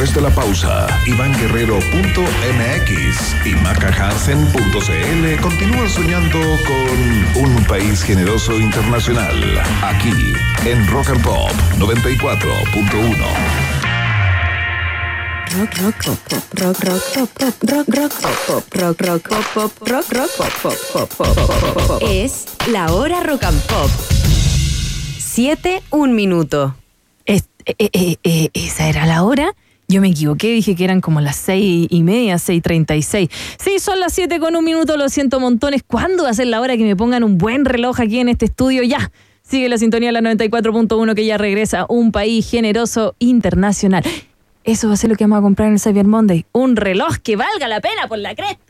Después de la pausa, ivanguerrero.mx y macahansen.cl continúan soñando con un país generoso internacional. Aquí, en Rock and Pop 94.1. Rock, rock, pop, pop, rock, rock, pop, pop, rock, rock, pop, pop, rock, rock, pop, pop, rock, rock, pop, pop, pop, pop, pop, pop. Es la hora rock and pop. Siete, un minuto. Es- eh, eh, eh, esa era la hora. Yo me equivoqué, dije que eran como las seis y media, seis treinta y seis. Sí, son las siete con un minuto, lo siento montones. ¿Cuándo va a ser la hora que me pongan un buen reloj aquí en este estudio? Ya. Sigue la sintonía de la 94.1 que ya regresa. Un país generoso internacional. Eso va a ser lo que vamos a comprar en el Cyber Monday. Un reloj que valga la pena por la cresta.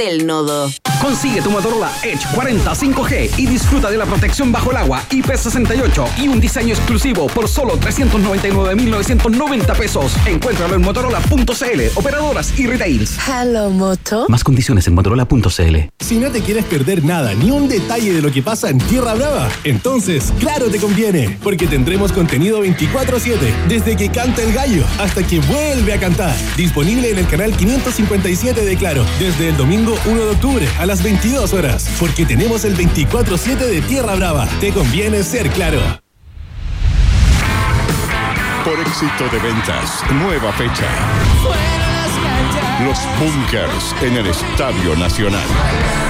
Nodo. Consigue tu Motorola Edge 40 5G y disfruta de la protección bajo el agua IP68 y un diseño exclusivo por solo 399.990 pesos. Encuéntralo en motorola.cl, operadoras y retails. Hello, Moto. Más condiciones en motorola.cl. Si no te quieres perder nada, ni un detalle de lo que pasa en Tierra Brava, entonces, claro te conviene, porque tendremos contenido 24-7, desde que canta el gallo hasta que vuelve a cantar. Disponible en el canal 557 de Claro, desde el domingo 1 de octubre a las 22 horas, porque tenemos el 24-7 de Tierra Brava. Te conviene ser claro. Por éxito de ventas, nueva fecha. Los Bunkers en el Estadio Nacional.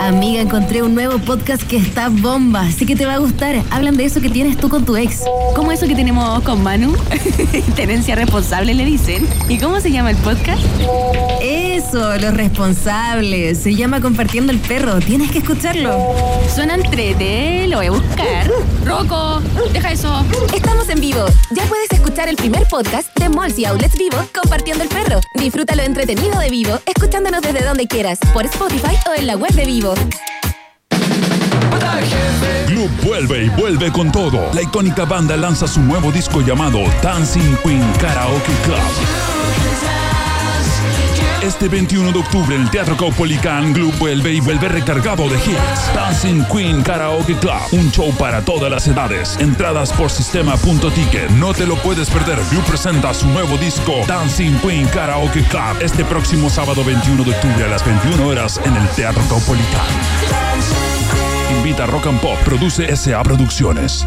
Amiga, encontré un nuevo podcast que está bomba, así que te va a gustar. Hablan de eso que tienes tú con tu ex. ¿Cómo eso que tenemos con Manu? Tenencia responsable le dicen. ¿Y cómo se llama el podcast? Eso, los responsables. Se llama Compartiendo el Perro. Tienes que escucharlo. Suena entrete, lo voy a buscar. Rocco, deja eso. Estamos en vivo. Ya puedes escuchar el primer podcast de Malls y Outlets Vivo compartiendo el perro. Disfrútalo entretenido de Vivo, escuchándonos desde donde quieras, por Spotify o en la web de Vivo. Club vuelve y vuelve con todo. La icónica banda lanza su nuevo disco llamado Dancing Queen Karaoke Club. Este 21 de octubre en el Teatro Caupolicán, Club vuelve y vuelve recargado de hits. Dancing Queen Karaoke Club, un show para todas las edades. Entradas por sistema.ticket. No te lo puedes perder. Club presenta su nuevo disco Dancing Queen Karaoke Club este próximo sábado 21 de octubre a las 21 horas en el Teatro Caupolicán. Invita a Rock and Pop, produce SA Producciones.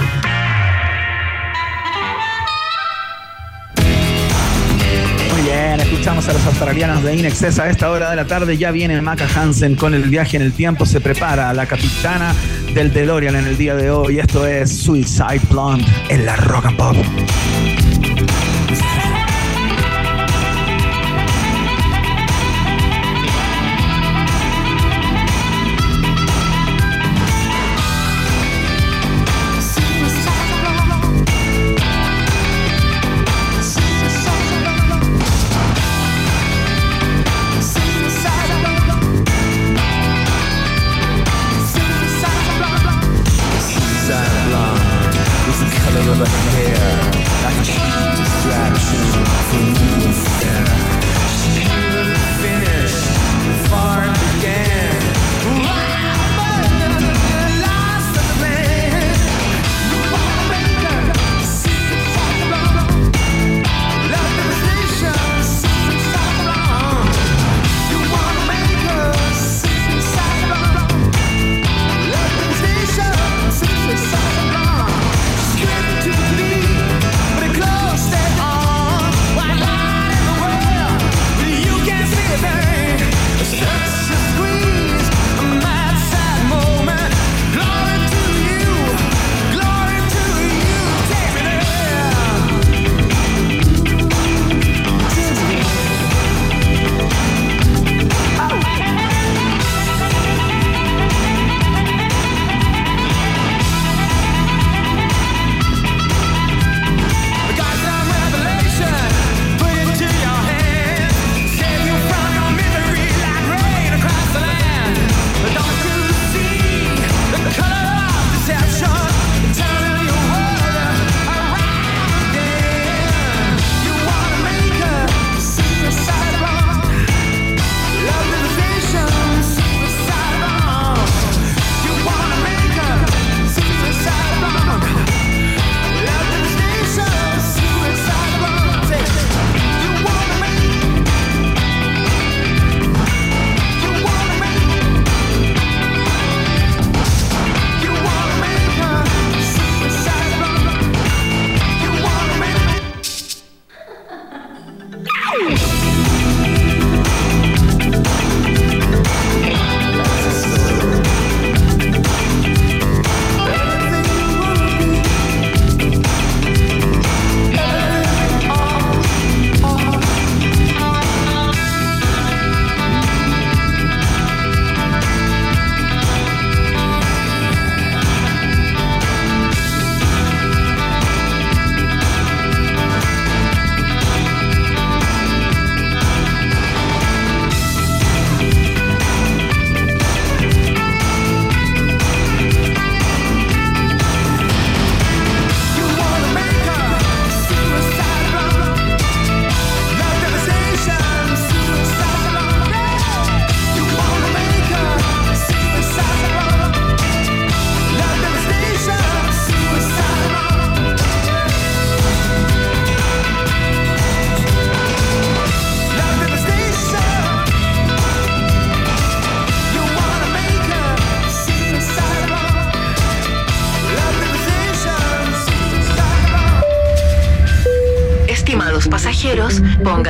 escuchamos a los australianos de Inexcess a esta hora de la tarde. Ya viene Maca Hansen con el viaje en el tiempo. Se prepara la capitana del DeLorean en el día de hoy. Esto es Suicide Blonde en la Rock and Pop.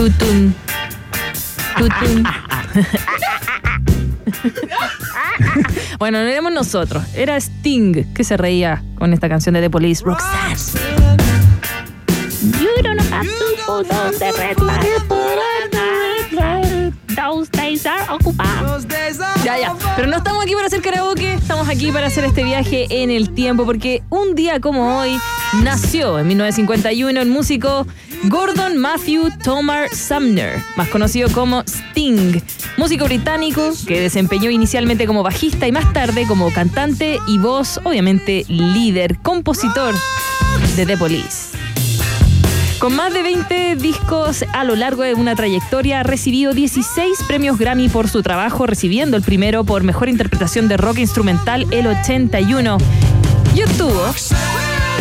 Tutun. Tutun. bueno, no éramos nosotros. Era Sting que se reía con esta canción de The Police, Roxanne. You don't have to put on the red light. Those days are occupied. Ya, ya. Pero no estamos aquí para hacer karaoke, estamos aquí para hacer este viaje en el tiempo, porque un día como hoy nació en 1951 el músico Gordon Matthew Tomar Sumner, más conocido como Sting, músico británico que desempeñó inicialmente como bajista y más tarde como cantante y voz, obviamente líder, compositor de The Police. Con más de 20 discos a lo largo de una trayectoria, ha recibido 16 premios Grammy por su trabajo, recibiendo el primero por Mejor Interpretación de Rock Instrumental el 81. Y obtuvo,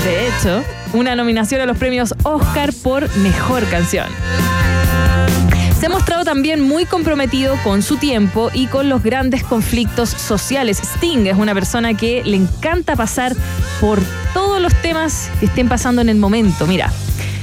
de hecho, una nominación a los premios Oscar por Mejor Canción. Se ha mostrado también muy comprometido con su tiempo y con los grandes conflictos sociales. Sting es una persona que le encanta pasar por todos los temas que estén pasando en el momento. Mira,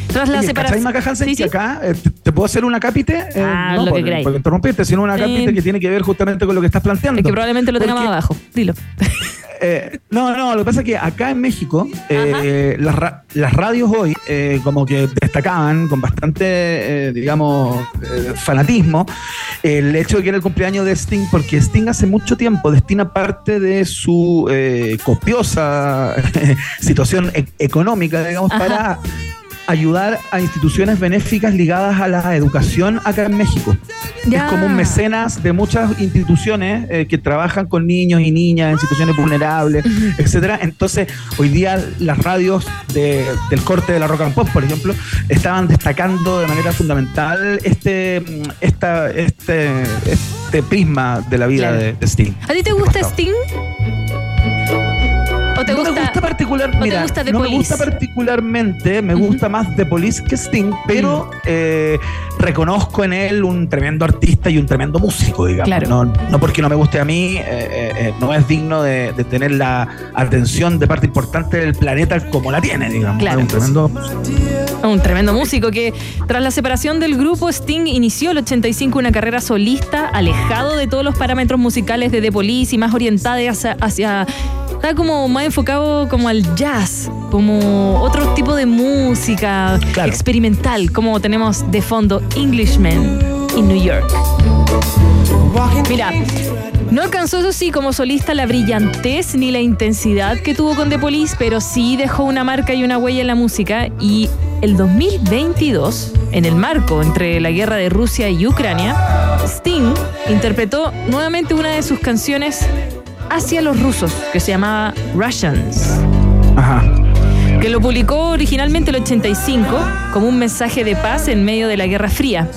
tras la Oye, separación. ¿cachai, Maca Hansen, Sí, que acá eh, te, puedo hacer una cápite? Eh, Ah, no lo que por, queráis. por interrumpirte, sino una cápite que tiene que ver justamente con lo que estás planteando. Es que probablemente lo tenga más abajo. Dilo. eh, no, no, lo que pasa es que acá en México eh, las, ra- las radios hoy eh, como que destacaban con bastante, eh, digamos, eh, fanatismo el hecho de que era el cumpleaños de Sting, porque Sting hace mucho tiempo destina parte de su copiosa situación e- económica, digamos, Ajá. para ayudar a instituciones benéficas ligadas a la educación acá en México. Ya. Es como un mecenas de muchas instituciones eh, que trabajan con niños y niñas en situaciones vulnerables, etcétera. Entonces, hoy día las radios de- del corte de la rock and pop, por ejemplo, estaban destacando de manera fundamental este, mm, esta, este, este prisma de la vida Claro. de, de Sting. ¿A ti te gusta Sting? ¿O te no gusta? Particular, te mira, gusta The no me gusta particularmente, me gusta más The Police que Sting, pero eh, reconozco en él un tremendo artista y un tremendo músico, digamos. Claro. No, no porque no me guste a mí, eh, eh, eh, no es digno de, de tener la atención de parte importante del planeta como la tiene, digamos. Claro. Es un tremendo Un tremendo músico que tras la separación del grupo Sting inició el 85 una carrera solista alejado de todos los parámetros musicales de The Police y más orientada hacia, hacia está como más enfocado como al jazz, como otro tipo de música Claro. experimental, como tenemos de fondo Englishman in New York. Mira, no alcanzó eso sí como solista la brillantez ni la intensidad que tuvo con The Police, pero sí dejó una marca y una huella en la música y el 2022, en el marco entre la guerra de Rusia y Ucrania, Sting interpretó nuevamente una de sus canciones hacia los rusos, que se llamaba Russians. Ajá. que lo publicó originalmente el 85 como un mensaje de paz en medio de la Guerra Fría.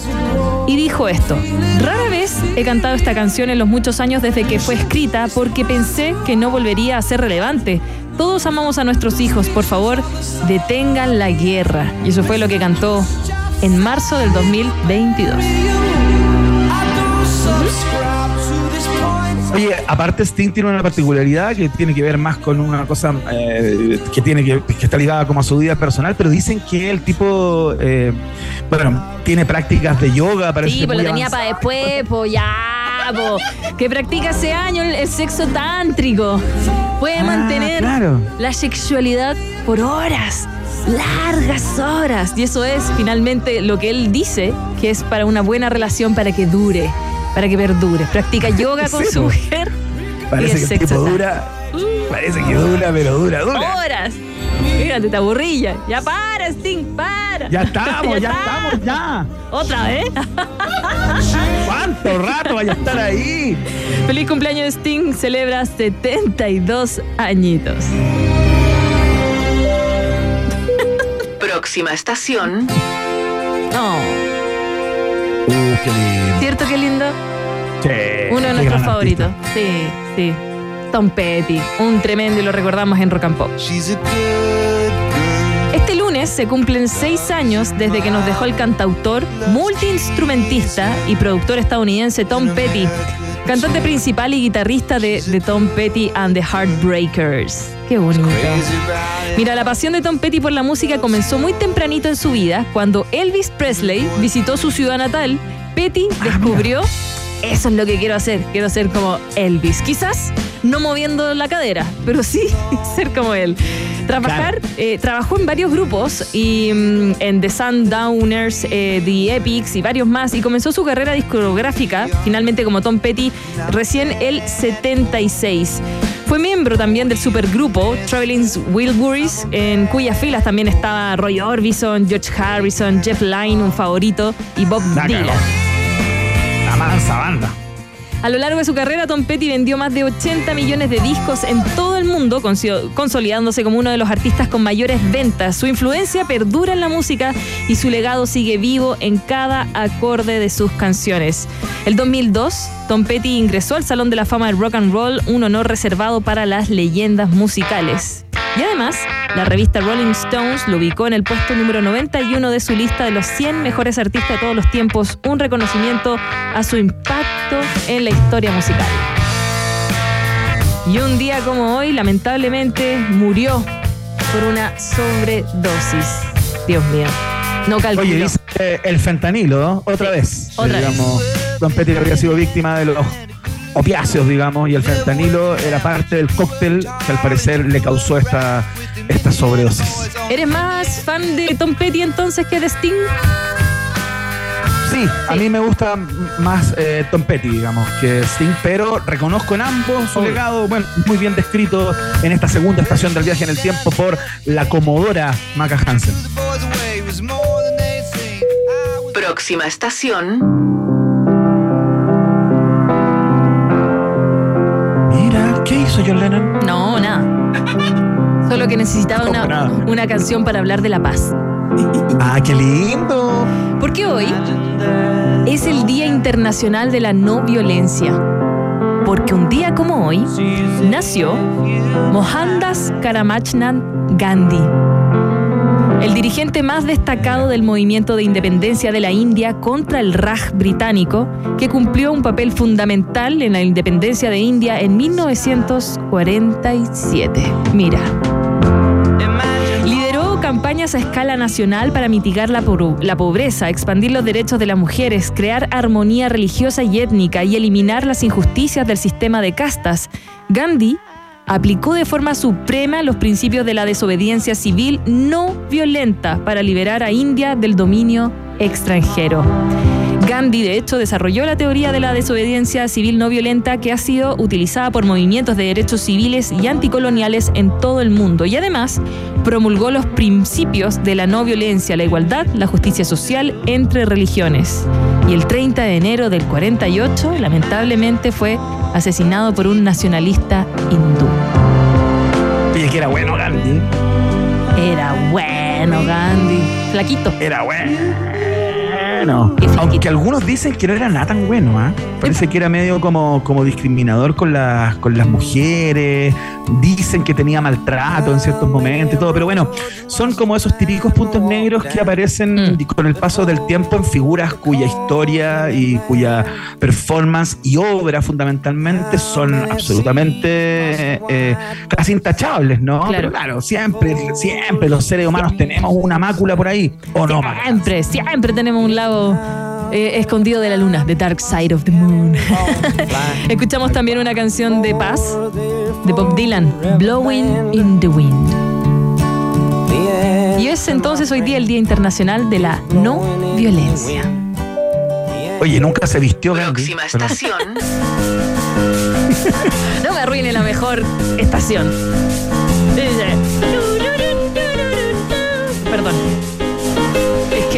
Y dijo esto, rara vez he cantado esta canción en los muchos años desde que fue escrita porque pensé que no volvería a ser relevante. Todos amamos a nuestros hijos, por favor, detengan la guerra. Y eso fue lo que cantó en marzo del 2022. Oye, aparte Sting tiene una particularidad que tiene que ver más con una cosa eh, que tiene que, que está ligada como a su vida personal, pero dicen que el tipo, eh, bueno, tiene prácticas de yoga. Parece Sí, pues lo tenía para después, pues ya, po. que practica hace años el, el sexo tántrico. Puede Ah, mantener claro. la sexualidad por horas, largas horas. Y eso es finalmente lo que él dice que es para una buena relación, para que dure, para que perdure. Practica yoga con Sí, su mujer. Parece y que el tipo sexo dura, parece que dura, pero dura, dura. Horas. Fíjate, te aburrilla. Ya para, Sting, para. Ya estamos, ya estamos, ya. Otra vez. ¿Cuánto rato vaya a estar ahí? Feliz cumpleaños Sting, celebra 72 añitos. Próxima estación. No, Uh, qué lindo. ¿Cierto qué lindo? Che, Uno de nuestros favoritos. artista. Sí, sí. Tom Petty, un tremendo y lo recordamos en Rock and Pop. Este lunes se cumplen seis años desde que nos dejó el cantautor, multiinstrumentista y productor estadounidense Tom Petty, cantante principal y guitarrista de, de Tom Petty and the Heartbreakers. Qué bonito. Mira, la pasión de Tom Petty por la música comenzó muy tempranito en su vida, cuando Elvis Presley visitó su ciudad natal. Petty descubrió, eso es lo que quiero hacer, quiero ser como Elvis. Quizás no moviendo la cadera, pero sí ser como él. Trabajar, eh, trabajó en varios grupos y mm, en The Sundowners, eh, The Epics y varios más y comenzó su carrera discográfica finalmente como Tom Petty recién el 76. Fue miembro también del supergrupo Traveling Wilburys, en cuyas filas también estaba Roy Orbison, George Harrison, Jeff Lynne, un favorito, y Bob La Dylan. La banda. A lo largo de su carrera, Tom Petty vendió más de 80 millones de discos en todo el mundo, consolidándose como uno de los artistas con mayores ventas. Su influencia perdura en la música y su legado sigue vivo en cada acorde de sus canciones. El 2002, Tom Petty ingresó al Salón de la Fama del Rock and Roll, un honor reservado para las leyendas musicales. Y además, la revista Rolling Stones lo ubicó en el puesto número 91 de su lista de los 100 mejores artistas de todos los tiempos, un reconocimiento a su impacto en la historia musical. Y un día como hoy, lamentablemente, murió por una sobredosis. Dios mío. No calculo. Oye, dice eh, el fentanilo, ¿no? Otra vez. otra vez. Don Petty había sido víctima de los opiáceos, digamos, y el fentanilo era parte del cóctel que al parecer le causó esta, esta sobredosis. ¿Eres más fan de Tom Petty entonces que de Sting? Sí, a mí me gusta más eh, Tom Petty, digamos, que Sting, pero reconozco en ambos su legado, bueno, muy bien descrito en esta segunda estación del viaje en el tiempo por la comodora Maca Hansen. Próxima estación. Hizo John Lennon? No, nada. Solo que necesitaba No, una, una canción para hablar de la paz. Ah, qué lindo. Porque hoy es el Día Internacional de la No Violencia. Porque un día como hoy nació Mohandas Karamachand Gandhi, el dirigente más destacado del movimiento de independencia de la India contra el Raj británico, que cumplió un papel fundamental en la independencia de India en 1947. Mira. Lideró campañas a escala nacional para mitigar la, pobreza, expandir los derechos de las mujeres, crear armonía religiosa y étnica y eliminar las injusticias del sistema de castas. Gandhi aplicó de forma suprema los principios de la desobediencia civil no violenta para liberar a India del dominio extranjero. Gandhi, de hecho, desarrolló la teoría de la desobediencia civil no violenta que ha sido utilizada por movimientos de derechos civiles y anticoloniales en todo el mundo y además promulgó los principios de la no violencia, la igualdad, la justicia social entre religiones. Y el 30 de enero del 48, lamentablemente, fue asesinado por un nacionalista hindú. Que era bueno Gandhi. Era bueno, Gandhi. Flaquito. Era bueno. Aunque algunos dicen que no era nada tan bueno, ¿ah? Parece que era medio como, como discriminador con las, con las mujeres. Dicen que tenía maltrato en ciertos momentos y todo. Pero bueno, son como esos típicos puntos negros que aparecen Mm. con el paso del tiempo en figuras cuya historia y cuya performance y obra fundamentalmente son absolutamente eh, eh, casi intachables, ¿no? Claro. Pero claro, siempre, siempre los seres humanos tenemos una mácula por ahí. ¿O no? Siempre, siempre tenemos un lado eh, escondido de la luna, The Dark Side of the Moon. Escuchamos también una canción de paz de Bob Dylan, Blowing in the Wind. Y es entonces hoy día el Día Internacional de la No Violencia. Oye, nunca se vistió Gandhi. pero- No me arruine la mejor estación. Perdón.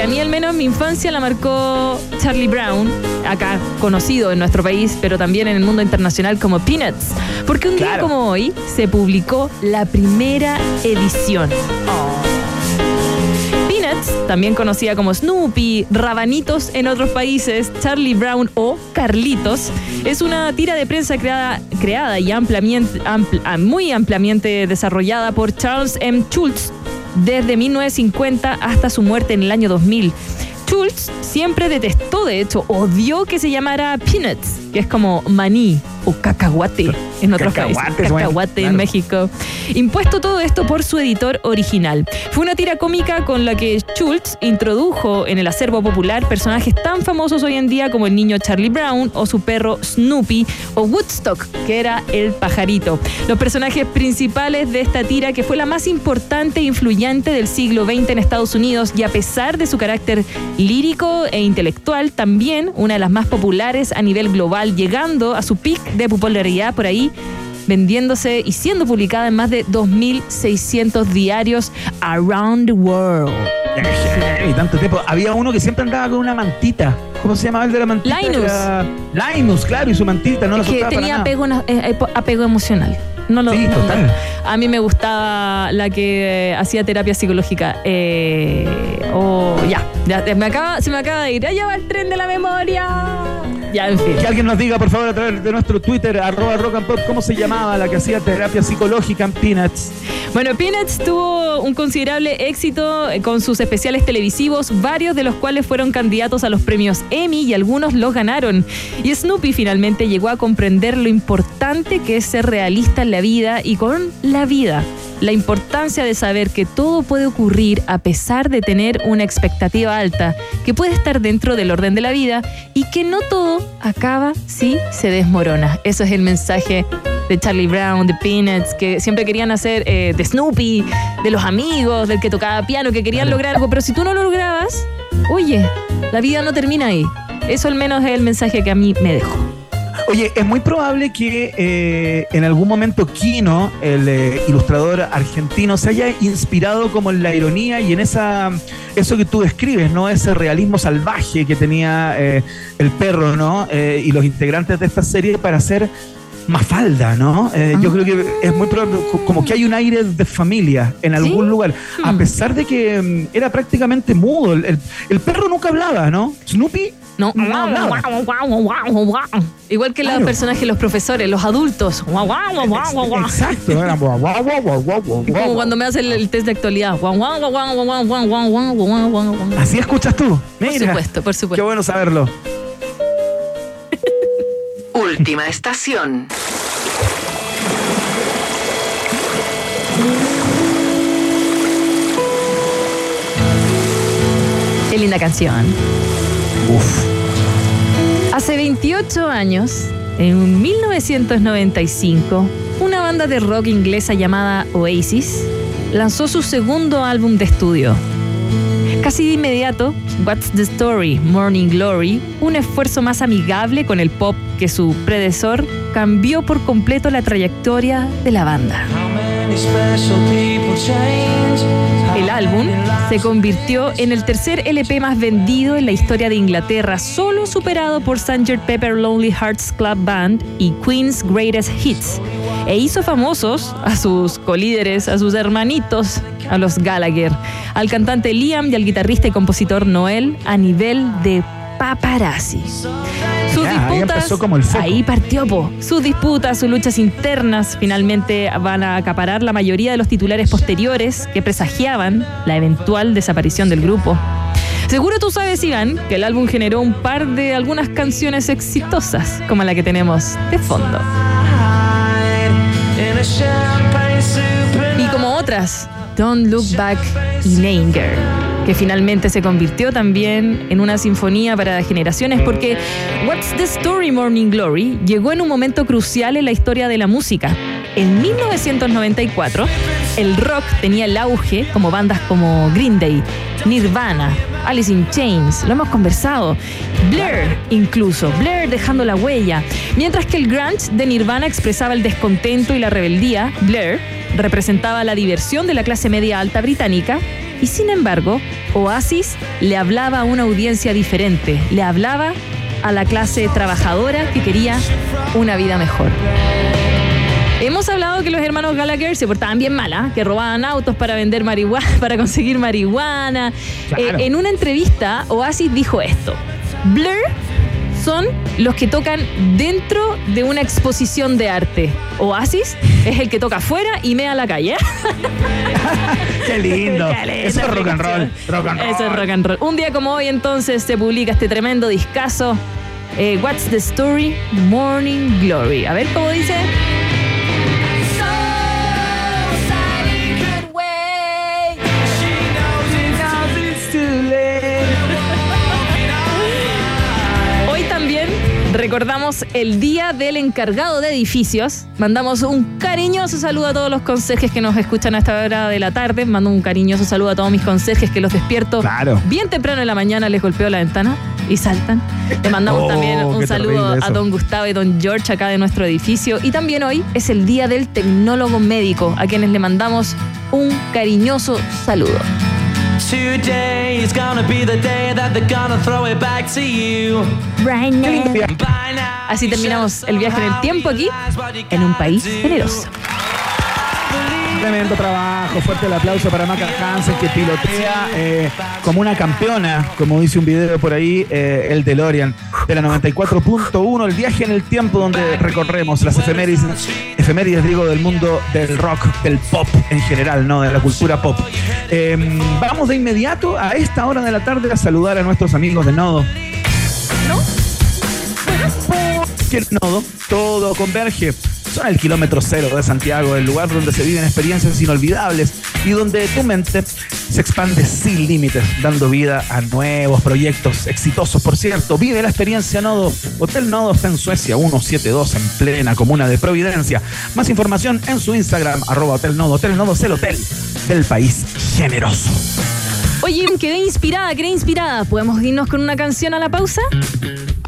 Que a mí al menos mi infancia la marcó Charlie Brown, acá conocido en nuestro país, pero también en el mundo internacional como Peanuts. Porque un día como hoy se publicó la primera edición. Peanuts, también conocida como Snoopy, Rabanitos en otros países, Charlie Brown o Carlitos, es una tira de prensa creada, creada y ampliamente, ampl- ah, muy ampliamente desarrollada por Charles M. Schultz desde 1950 hasta su muerte en el año 2000. Schultz siempre detestó, de hecho, odió que se llamara Peanuts, que es como maní o cacahuate en otros países. Cacahuate, bueno, en claro. México. Impuesto todo esto por su editor original. Fue una tira cómica con la que Schultz introdujo en el acervo popular personajes tan famosos hoy en día como el niño Charlie Brown o su perro Snoopy o Woodstock, que era el pajarito. Los personajes principales de esta tira, que fue la más importante e influyente del siglo XX en Estados Unidos y a pesar de su carácter lírico e intelectual, también una de las más populares a nivel global, llegando a su pic de popularidad por ahí vendiéndose y siendo publicada en más de 2.600 diarios around the world. Y tanto tiempo. Había uno que siempre andaba con una mantita. ¿Cómo se llamaba el de la mantita? Linus. Era- Linus, claro, y su mantita, no la Es que soltaba para tenía nada. apego, eh, apego emocional. No lo, Sí, no- total. A mí me gustaba la que eh, hacía terapia psicológica. Eh, oh, ya, ya, me acaba, se me acaba de ir. ¡Ya va el tren de la memoria! Ya, en fin. Que alguien nos diga, por favor, a través de nuestro Twitter, arroba rock and pop, cómo se llamaba la que hacía terapia psicológica en Peanuts. Bueno, Peanuts tuvo un considerable éxito eh, con sus especiales televisivos, varios de los cuales fueron candidatos a los premios Emmy y algunos los ganaron. Y Snoopy finalmente llegó a comprender lo importante que es ser realista en la vida y con la vida. La importancia de saber que todo puede ocurrir a pesar de tener una expectativa alta, que puede estar dentro del orden de la vida y que no todo acaba si se desmorona. Eso es el mensaje de Charlie Brown, de Peanuts, que siempre querían hacer eh, de Snoopy, de los amigos, del que tocaba piano, que querían lograr algo, pero si tú no lo lograbas, oye, la vida no termina ahí. Eso al menos es el mensaje que a mí me dejó. Oye, es muy probable que eh, en algún momento Kino, el eh, ilustrador argentino, se haya inspirado como en la ironía y en esa eso que tú describes, ¿no? Ese realismo salvaje que tenía eh, el perro, ¿no? Y los integrantes de esta serie para hacer Mafalda, ¿no? Eh, Yo creo que es muy probable, co- como que hay un aire de familia en algún lugar, a pesar de que mm, era prácticamente mudo. El- el perro nunca hablaba, ¿no? Snoopy Igual que los personajes, los profesores, los adultos. Exacto, como cuando me hacen el test de actualidad. Así escuchas tú. Mira. Por supuesto, por supuesto. Qué bueno saberlo. Última estación. Qué linda canción. Uf. Hace 28 años, en 1995, una banda de rock inglesa llamada Oasis lanzó su segundo álbum de estudio. Casi de inmediato, What's the Story, Morning Glory, un esfuerzo más amigable con el pop que su predecesor, cambió por completo la trayectoria de la banda. El álbum se convirtió en el tercer LP más vendido en la historia de Inglaterra, solo superado por Sgt. Pepper Lonely Hearts Club Band y Queen's Greatest Hits. e hizo famosos a sus colíderes, a sus hermanitos, a los Gallagher, al cantante Liam y al guitarrista y compositor Noel a nivel de paparazzi. Sus Ya, ahí disputas, empezó como el foco. ahí partió, po. Sus disputas, sus luchas internas finalmente van a acaparar la mayoría de los titulares posteriores que presagiaban la eventual desaparición del grupo. Seguro tú sabes, Iván, que el álbum generó un par de algunas canciones exitosas, como la que tenemos de fondo. Y como otras, Don't Look Back y Langer, que finalmente se convirtió también en una sinfonía para generaciones porque What's the Story Morning Glory llegó en un momento crucial en la historia de la música. En 1994, el rock tenía el auge como bandas como Green Day, Nirvana, Alice in Chains, lo hemos conversado, Blair incluso, Blair dejando la huella. Mientras que el grunge de Nirvana expresaba el descontento y la rebeldía, Blair representaba la diversión de la clase media alta británica y sin embargo, Oasis le hablaba a una audiencia diferente, le hablaba a la clase trabajadora que quería una vida mejor. Hemos hablado que los hermanos Gallagher se portaban bien mal, ¿ah? que robaban autos para vender marihuana, para conseguir marihuana. Claro. Eh, en una entrevista, Oasis dijo esto: Blur son los que tocan dentro de una exposición de arte. Oasis es el que toca afuera y mea la calle. Qué lindo. Qué Eso es rock and roll. Rock and roll. Eso es rock and roll. Un día como hoy entonces se publica este tremendo discazo. eh, What's the Story? Morning Glory. A ver cómo dice. Recordamos el Día del Encargado de Edificios. Mandamos un cariñoso saludo a todos los conserjes que nos escuchan a esta hora de la tarde. Mando un cariñoso saludo a todos mis conserjes que los despierto Claro. bien temprano en la mañana, les golpeo la ventana y saltan. Le mandamos Oh, también un saludo a don Gustavo y don George acá de nuestro edificio. Y también hoy es el Día del Tecnólogo Médico, a quienes le mandamos un cariñoso saludo. Today is gonna be the day that they're gonna throw it back to you. Right now. Así terminamos el viaje en el tiempo aquí, en un país generoso. Tremendo trabajo, fuerte el aplauso para Maca Hansen que pilotea eh, como una campeona, como dice un video por ahí, eh, el DeLorean de la 94.1, el viaje en el tiempo donde recorremos las efemérides, efemérides digo, del mundo del rock, del pop en general, ¿no? De la cultura pop. Eh, vamos de inmediato a esta hora de la tarde a saludar a nuestros amigos de Nodo. que el nodo, todo converge. Son el kilómetro cero de Santiago, el lugar donde se viven experiencias inolvidables y donde tu mente se expande sin límites, dando vida a nuevos proyectos exitosos. Por cierto, vive la experiencia Nodo. Hotel Nodo está en Suecia 172, en plena comuna de Providencia. Más información en su Instagram, arroba Hotel Nodo. Hotel Nodo es el hotel del país generoso. Oye, quedé inspirada, quedé inspirada. ¿Podemos irnos con una canción a la pausa?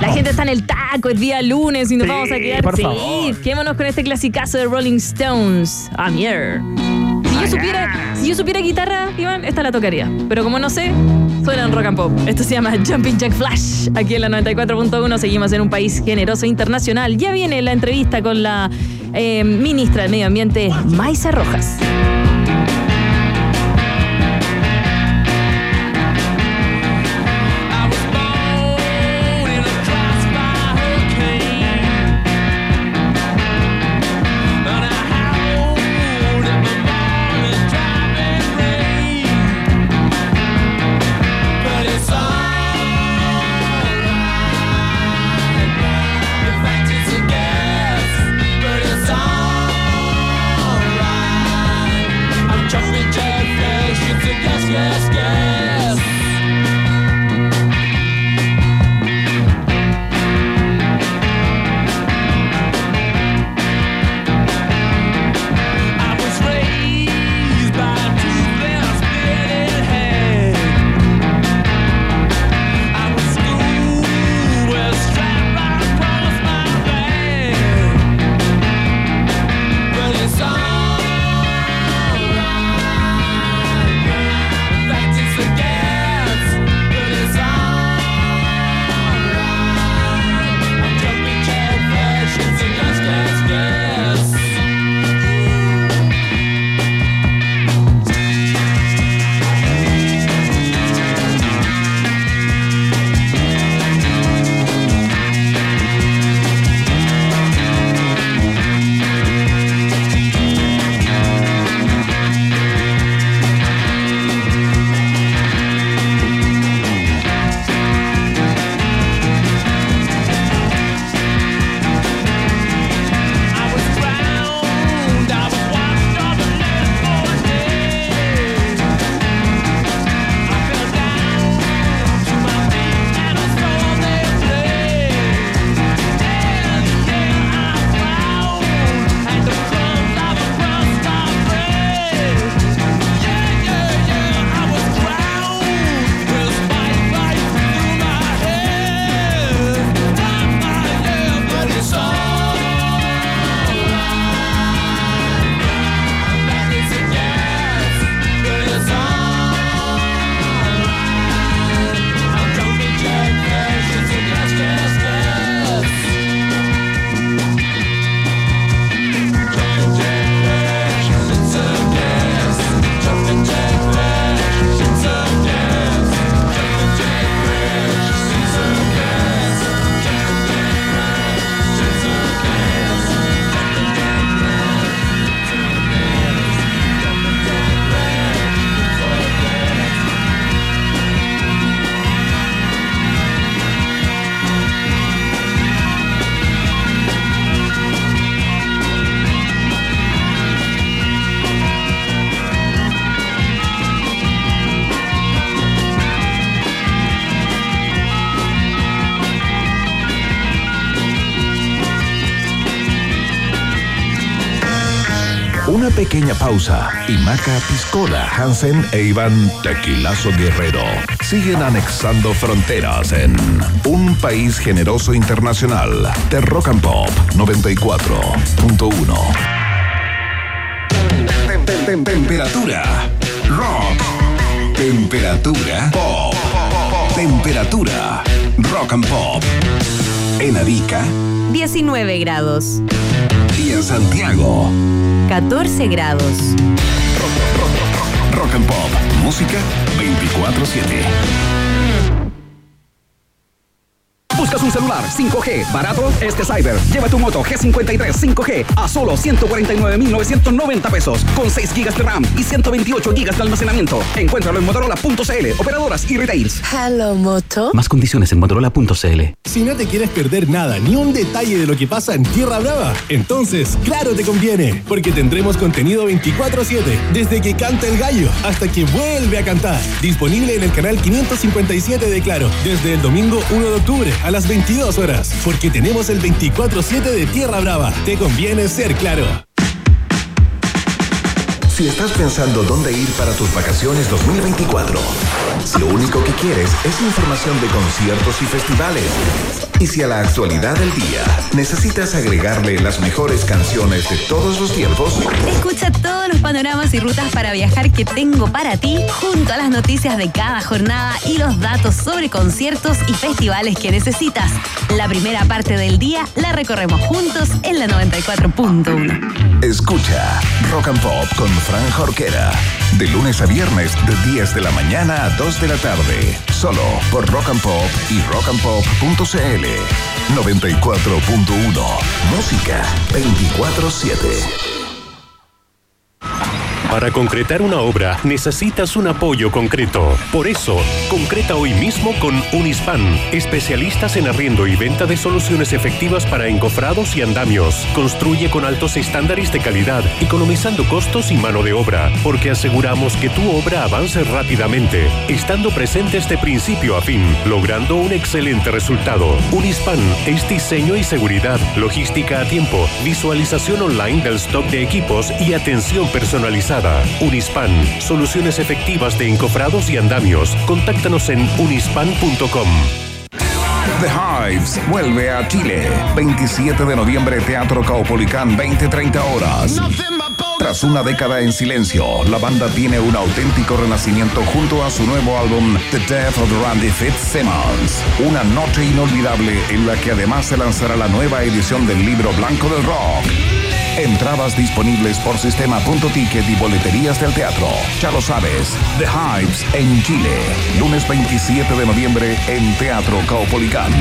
La gente está en el taco, es día lunes y nos Sí, vamos a quedar. por sí, favor. quedémonos con este clasicazo de Rolling Stones. I'm here. Si yo, supiera, si yo supiera guitarra, Iván, esta la tocaría. Pero como no sé, suena en rock and pop. Esto se llama Jumping Jack Flash. Aquí en la 94.1 seguimos en un país generoso internacional. Ya viene la entrevista con la eh, ministra del Medio Ambiente, Maisa Rojas. Pausa y Maca Piscola, Hansen e Iván Tequilazo Guerrero siguen anexando fronteras en un país generoso internacional de Rock and Pop 94.1. Tem- tem- tem- Temperatura rock. Temperatura pop. Temperatura rock and pop. En Arica 19 grados. y en Santiago. 14 grados. Rock and Pop. Música 24-7. ¿Buscas un celular 5G barato? Este Cyber. Lleva tu moto G53 5G a solo 149,990 pesos con 6 GB de RAM y 128 GB de almacenamiento. Encuéntralo en Motorola.cl, operadoras y retails. Hello, Más condiciones en Motorola.cl. Si no te quieres perder nada, ni un detalle de lo que pasa en Tierra Brava, entonces, claro te conviene, porque tendremos contenido 24/7, desde que canta el gallo hasta que vuelve a cantar. Disponible en el canal 557 de Claro, desde el domingo 1 de octubre a las 22 horas, porque tenemos el 24/7 de Tierra Brava. Te conviene ser claro. Si estás pensando dónde ir para tus vacaciones 2024, si lo único que quieres es información de conciertos y festivales, y si a la actualidad del día necesitas agregarle las mejores canciones de todos los tiempos, Escucha todos los panoramas y rutas para viajar que tengo para ti, junto a las noticias de cada jornada y los datos sobre conciertos y festivales que necesitas. La primera parte del día la recorremos juntos en la 94.1. escucha Rock and Pop con Fran Jorquera. De lunes a viernes de 10 de la mañana a 2 de la tarde. Solo por Rock and Pop y rockandpop.cl. 94.1. Música 24-7. Para concretar una obra necesitas un apoyo concreto. Por eso, concreta hoy mismo con Unispan, especialistas en arriendo y venta de soluciones efectivas para encofrados y andamios. Construye con altos estándares de calidad, economizando costos y mano de obra, porque aseguramos que tu obra avance rápidamente, estando presentes de principio a fin, logrando un excelente resultado. Unispan es diseño y seguridad, logística a tiempo, visualización online del stock de equipos y atención personalizada. Unispan, soluciones efectivas de encofrados y andamios. Contáctanos en unispan.com. The Hives vuelve a Chile. 27 de noviembre, Teatro Caupolicán, 20-30 horas. Tras una década en silencio, la banda tiene un auténtico renacimiento junto a su nuevo álbum The Death of Randy Fitzsimmons. Una noche inolvidable en la que además se lanzará la nueva edición del libro blanco del rock. Entradas disponibles por sistema.ticket y boleterías del teatro. Ya lo sabes, The Hives en Chile. Lunes 27 de noviembre en Teatro Caupolicán.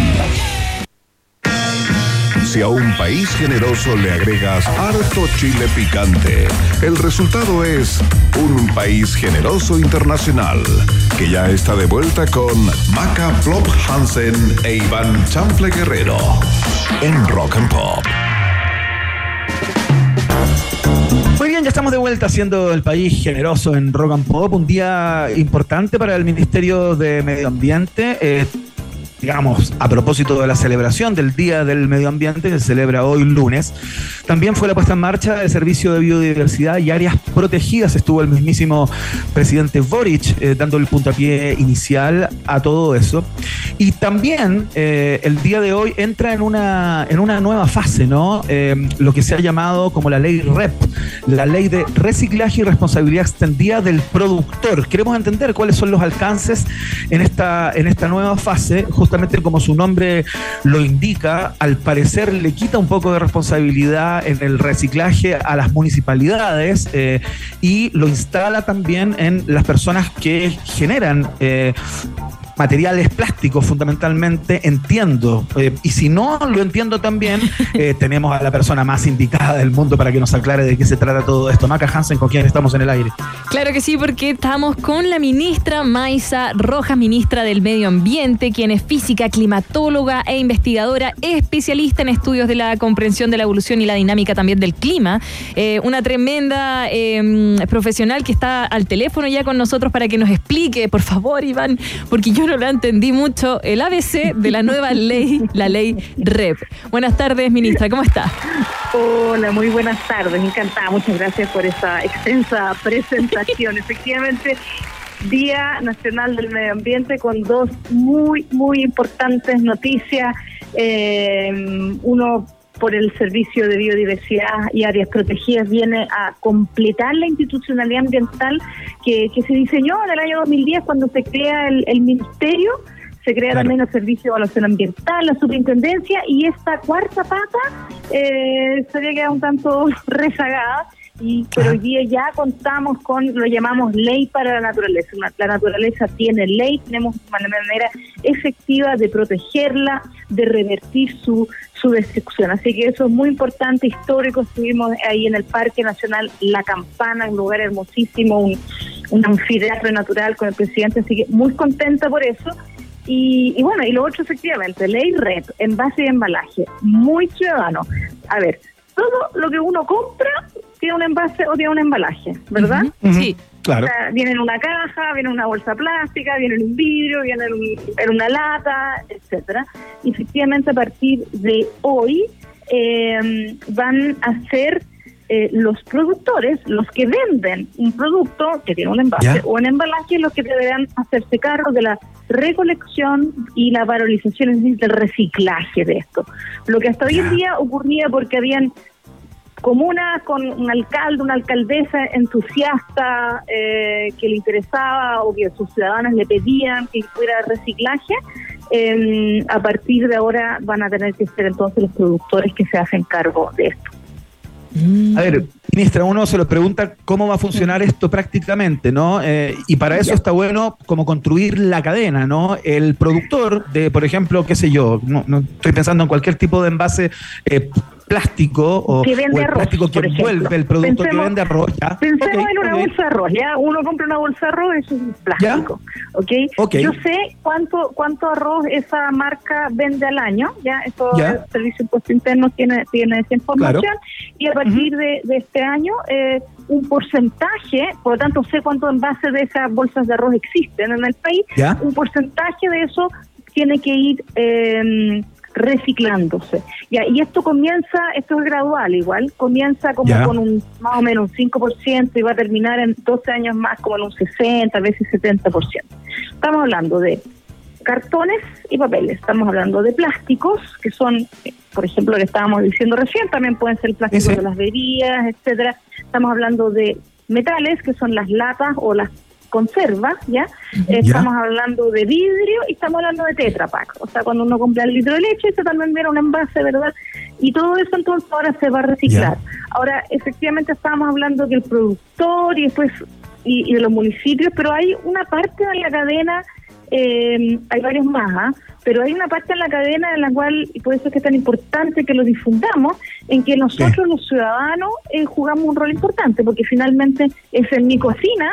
Si a un país generoso le agregas harto chile picante, el resultado es un país generoso internacional que ya está de vuelta con Maca Plop Hansen e Iván Chanfle Guerrero en Rock and Pop. Ya estamos de vuelta siendo el país generoso en Rock and Pop, un día importante para el Ministerio de Medio Ambiente. eh, digamos, a propósito de la celebración del Día del Medio Ambiente, que se celebra hoy lunes, también fue la puesta en marcha del Servicio de Biodiversidad y Áreas Protegidas. Estuvo el mismísimo presidente Boric eh, dando el puntapié inicial a todo eso. Y también eh, el día de hoy entra en una, en una nueva fase, ¿no? Eh, lo que se ha llamado como la ley REP, la ley de reciclaje y responsabilidad extendida del productor. Queremos entender cuáles son los alcances en esta, en esta nueva fase, justamente como su nombre lo indica, al parecer le quita un poco de responsabilidad en el reciclaje a las municipalidades eh, y lo instala también en las personas que generan eh, materiales plásticos fundamentalmente, entiendo. Eh, y si no lo entiendo también, eh, tenemos a la persona más indicada del mundo para que nos aclare de qué se trata todo esto. Maca Hansen, con quien estamos en el aire. Claro que sí, porque estamos con la ministra Maisa Rojas, ministra del Medio Ambiente, quien es física, climatóloga e investigadora, especialista en estudios de la comprensión de la evolución y la dinámica también del clima. Eh, una tremenda eh, profesional que está al teléfono ya con nosotros para que nos explique, por favor, Iván, porque yo no no la entendí mucho, el ABC de la nueva ley, la ley REP. Buenas tardes, ministra, ¿cómo está? Hola, muy buenas tardes. Encantada. Muchas gracias por esa extensa presentación. Efectivamente, Día Nacional del Medio Ambiente con dos muy, muy importantes noticias. Eh, uno por el Servicio de Biodiversidad y Áreas Protegidas viene a completar la institucionalidad ambiental que, que se diseñó en el año 2010 cuando se crea el, el Ministerio se crea también el Servicio de Evaluación Ambiental, la Superintendencia, y esta cuarta pata eh, se había quedado un tanto rezagada. Y, pero hoy día ya contamos con, lo llamamos ley para la naturaleza. La naturaleza tiene ley, tenemos una manera efectiva de protegerla, de revertir su, su destrucción. Así que eso es muy importante, histórico. Estuvimos ahí en el Parque Nacional La Campana, un lugar hermosísimo, un, un anfiteatro natural con el presidente, así que muy contenta por eso. Y, y bueno, y lo otro efectivamente, ley REP, envase y embalaje, muy ciudadano. A ver, todo lo que uno compra tiene un envase o tiene un embalaje, ¿verdad? Sí. Claro. O sea, viene en una caja, viene en una bolsa plástica, viene en un vidrio, viene en, un- en una lata, etcétera. Y efectivamente a partir de hoy eh, van a ser eh, los productores, los que venden un producto que tiene un envase Ya. o un embalaje, los que deberán hacerse cargo de la recolección y la valorización, es decir, del reciclaje de esto. Lo que hasta hoy en día ocurría porque habían comunas con un alcalde, una alcaldesa entusiasta eh, que le interesaba o que sus ciudadanos le pedían que fuera reciclaje, eh, a partir de ahora van a tener que ser entonces los productores que se hacen cargo de esto. A ver, ministra, uno se lo pregunta cómo va a funcionar esto prácticamente, ¿no? Eh, y para eso está bueno como construir la cadena, ¿no? El productor de, por ejemplo, qué sé yo, no, no estoy pensando en cualquier tipo de envase eh, plástico o, Que vende o el arroz, plástico que envuelve el producto que vende arroz. Ya. Pensemos en una bolsa de arroz, ¿ya? Uno compra una bolsa de arroz, eso es plástico, ¿ok? Ok. Yo sé cuánto cuánto arroz esa marca vende al año, ¿ya? Eso Ya. el Servicio Impuesto Interno tiene, tiene esa información. Claro. Y a partir de, de este año, eh, un porcentaje, por lo tanto sé cuántos envases de esas bolsas de arroz existen en el país, Ya. un porcentaje de eso tiene que ir... Eh, reciclándose. Ya, y esto comienza, esto es gradual igual, comienza como Ya. con un más o menos un 5% y va a terminar en 12 años más como en un 60, a veces 70%. Estamos hablando de cartones y papeles, estamos hablando de plásticos, que son, por ejemplo, lo que estábamos diciendo recién, también pueden ser plásticos sí. de las bebidas, etcétera. Estamos hablando de metales, que son las latas o las conservas, ¿ya? Ya. Estamos hablando de vidrio y estamos hablando de Tetra Pak. O sea, cuando uno compra el litro de leche, eso también viene un envase, ¿verdad? Y todo eso entonces ahora se va a reciclar. Ahora, efectivamente estábamos hablando que el productor y después y, y de los municipios, pero hay una parte de la cadena, eh, hay varios más, ¿ah? pero hay una parte en la cadena en la cual, y por eso es que es tan importante que lo difundamos, en que nosotros los ciudadanos eh, jugamos un rol importante, porque finalmente es en mi cocina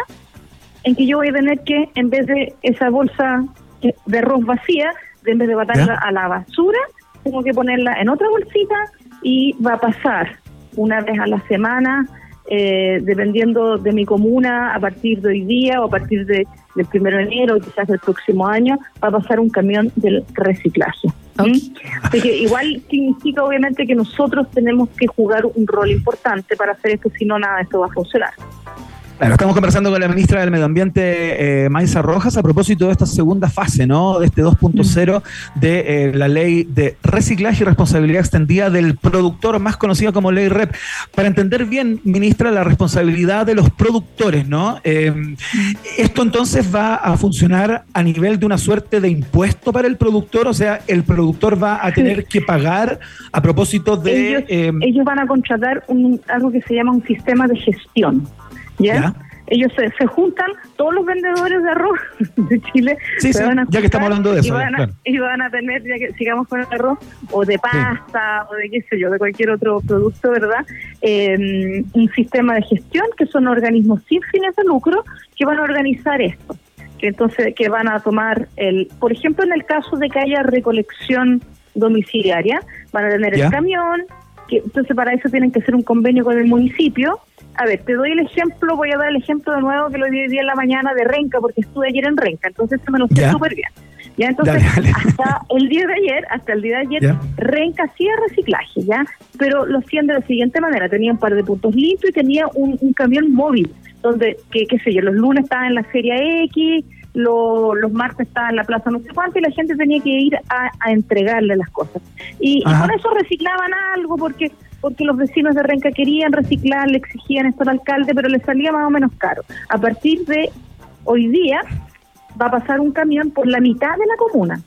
en que yo voy a tener que, en vez de esa bolsa de arroz vacía, de en vez de botarla a la basura, tengo que ponerla en otra bolsita y va a pasar una vez a la semana, eh, dependiendo de mi comuna, a partir de hoy día o a partir de, del primero de enero quizás del próximo año, va a pasar un camión del reciclaje. ¿Mm? Así que igual significa obviamente que nosotros tenemos que jugar un rol importante para hacer esto, si no nada de esto va a funcionar. Claro, estamos conversando con la ministra del Medio Ambiente, eh, Maisa Rojas, a propósito de esta segunda fase, ¿no? De este 2.0 de eh, la ley de reciclaje y responsabilidad extendida del productor, más conocida como ley REP. Para entender bien, ministra, la responsabilidad de los productores, ¿no? Eh, esto entonces va a funcionar a nivel de una suerte de impuesto para el productor, o sea, el productor va a tener que pagar a propósito de. ellos, eh, ellos van a contratar un, algo que se llama un sistema de gestión. ¿Ya? Ya. Ellos se, se juntan, todos los vendedores de arroz de Chile. Sí, se sí, van a ya que estamos hablando de eso, Y van, a, claro. y van a tener, ya que sigamos con el arroz, o de pasta, o de qué sé yo, de cualquier otro producto, ¿verdad? Eh, un sistema de gestión que son organismos sin fines de lucro que van a organizar esto. Que entonces, que van a tomar el, por ejemplo, en el caso de que haya recolección domiciliaria, van a tener Ya. el camión, que entonces para eso tienen que hacer un convenio con el municipio. A ver, te doy el ejemplo, voy a dar el ejemplo de nuevo que lo vi hoy día en la mañana de Renca, porque estuve ayer en Renca, entonces se me lo sé súper bien. Ya entonces, Dale, dale. hasta el día de ayer, hasta el día de ayer. Renca hacía reciclaje, ¿ya? Pero lo hacían de la siguiente manera, tenía un par de puntos limpios y tenía un, un camión móvil, donde, que, qué sé yo, los lunes estaba en la Feria X, lo- los martes estaba en la plaza no sé cuánto y la gente tenía que ir a, a entregarle las cosas. Y, y con eso reciclaban algo porque porque los vecinos de Renca querían reciclar, le exigían esto al alcalde, pero le salía más o menos caro. A partir de hoy día va a pasar un camión por la mitad de la comuna,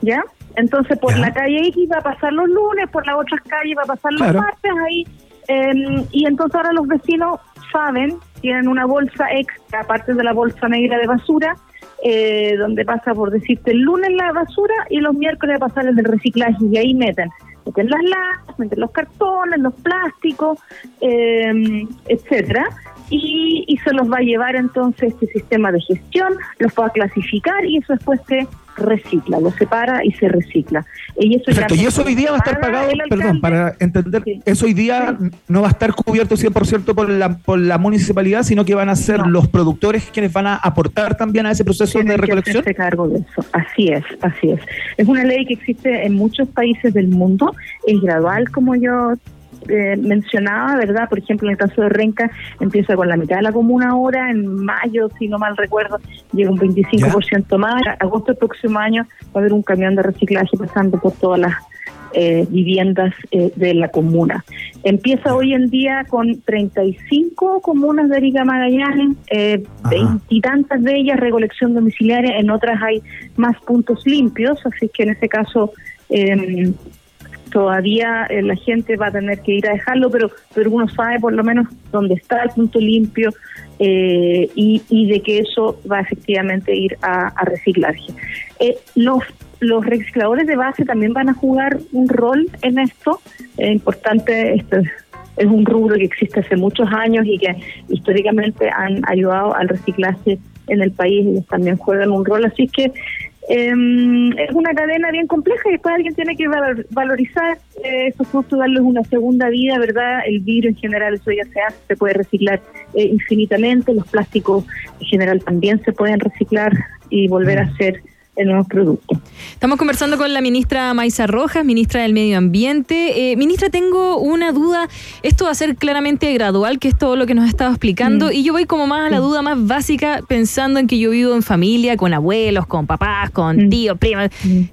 ¿ya? Entonces por Ya. la calle X va a pasar los lunes, por las otras calles va a pasar los Claro. martes, ahí. eh, y entonces ahora los vecinos saben, tienen una bolsa extra, aparte de la bolsa negra de basura, eh, donde pasa, por decirte, el lunes la basura y los miércoles pasar el del reciclaje y ahí meten, meten las latas, meten los cartones, los plásticos, eh, etcétera. Y, y se los va a llevar entonces este sistema de gestión, los va a clasificar y eso después se recicla, lo separa y se recicla. Y eso ya. Y eso hoy día va a estar paga pagado, perdón, para entender, eso hoy día no va a estar cubierto 100% por la, por la municipalidad, sino que van a ser los productores quienes van a aportar también a ese proceso de Tienen recolección. hacerse cargo de eso. Así es, así es. Es una ley que existe en muchos países del mundo, es gradual, como yo eh, mencionaba, ¿verdad? Por ejemplo, en el caso de Renca, empieza con la mitad de la comuna ahora, en mayo, si no mal recuerdo, llega un 25% más. A agosto del próximo año va a haber un camión de reciclaje pasando por todas las eh, viviendas eh, de la comuna. Empieza hoy en día con 35 comunas de Arica Magallanes, eh, veintitantas de ellas recolección domiciliaria, en otras hay más puntos limpios, así que en ese caso eh, todavía eh, la gente va a tener que ir a dejarlo, pero, pero uno sabe por lo menos dónde está el punto limpio eh, y, y de que eso va efectivamente ir a, a. Eh, los los recicladores de base también van a jugar un rol en esto. Es importante, esto es, un rubro que existe hace muchos años y que históricamente han ayudado al reciclaje en el país y también juegan un rol. Así que eh, es una cadena bien compleja y después alguien tiene que valor- valorizar eh, esos productos, darles una segunda vida, ¿verdad? El vidrio en general, eso ya se hace, se puede reciclar eh, infinitamente, los plásticos en general también se pueden reciclar y volver a ser el nuevo producto. Estamos conversando con la ministra Maisa Rojas, ministra del Medio Ambiente. Eh, ministra, tengo una duda. Esto va a ser claramente gradual, que es todo lo que nos estaba explicando. Mm. Y yo voy como más a la duda más básica, pensando en que yo vivo en familia, con abuelos, con papás, con tíos, primas.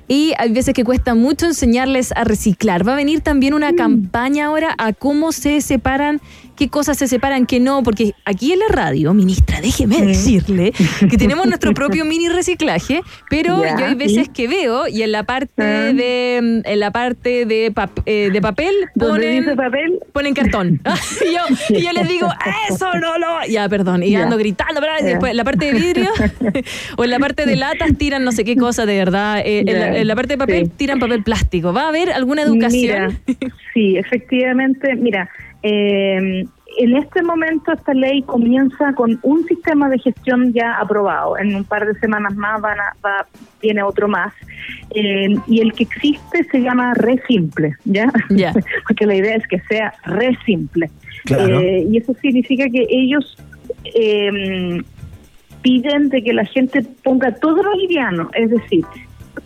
Y hay veces que cuesta mucho enseñarles a reciclar. Va a venir también una campaña ahora a cómo se separan, qué cosas se separan, qué no. Porque aquí en la radio, ministra, déjeme decirle que tenemos nuestro propio mini reciclaje, pero yo hay veces que veo y en la parte Ah. de en la parte de, pap- eh, de papel ¿Dónde ponen papel? ponen cartón y, yo, y yo les digo eso no lo ya perdón y ando gritando pero después en la parte de vidrio o en la parte de latas tiran no sé qué cosa de verdad Eh, en, la, Ya. en la parte de papel Sí. tiran papel plástico va a haber alguna educación Mira, sí, efectivamente, mira, eh, en este momento esta ley comienza con un sistema de gestión ya aprobado. En un par de semanas más van a, va, viene otro más. Eh, y el que existe se llama Re Simple, ¿ya? Porque la idea es que sea Re Simple. Claro. Eh, y eso significa que ellos eh, piden de que la gente ponga todo lo liviano, es decir,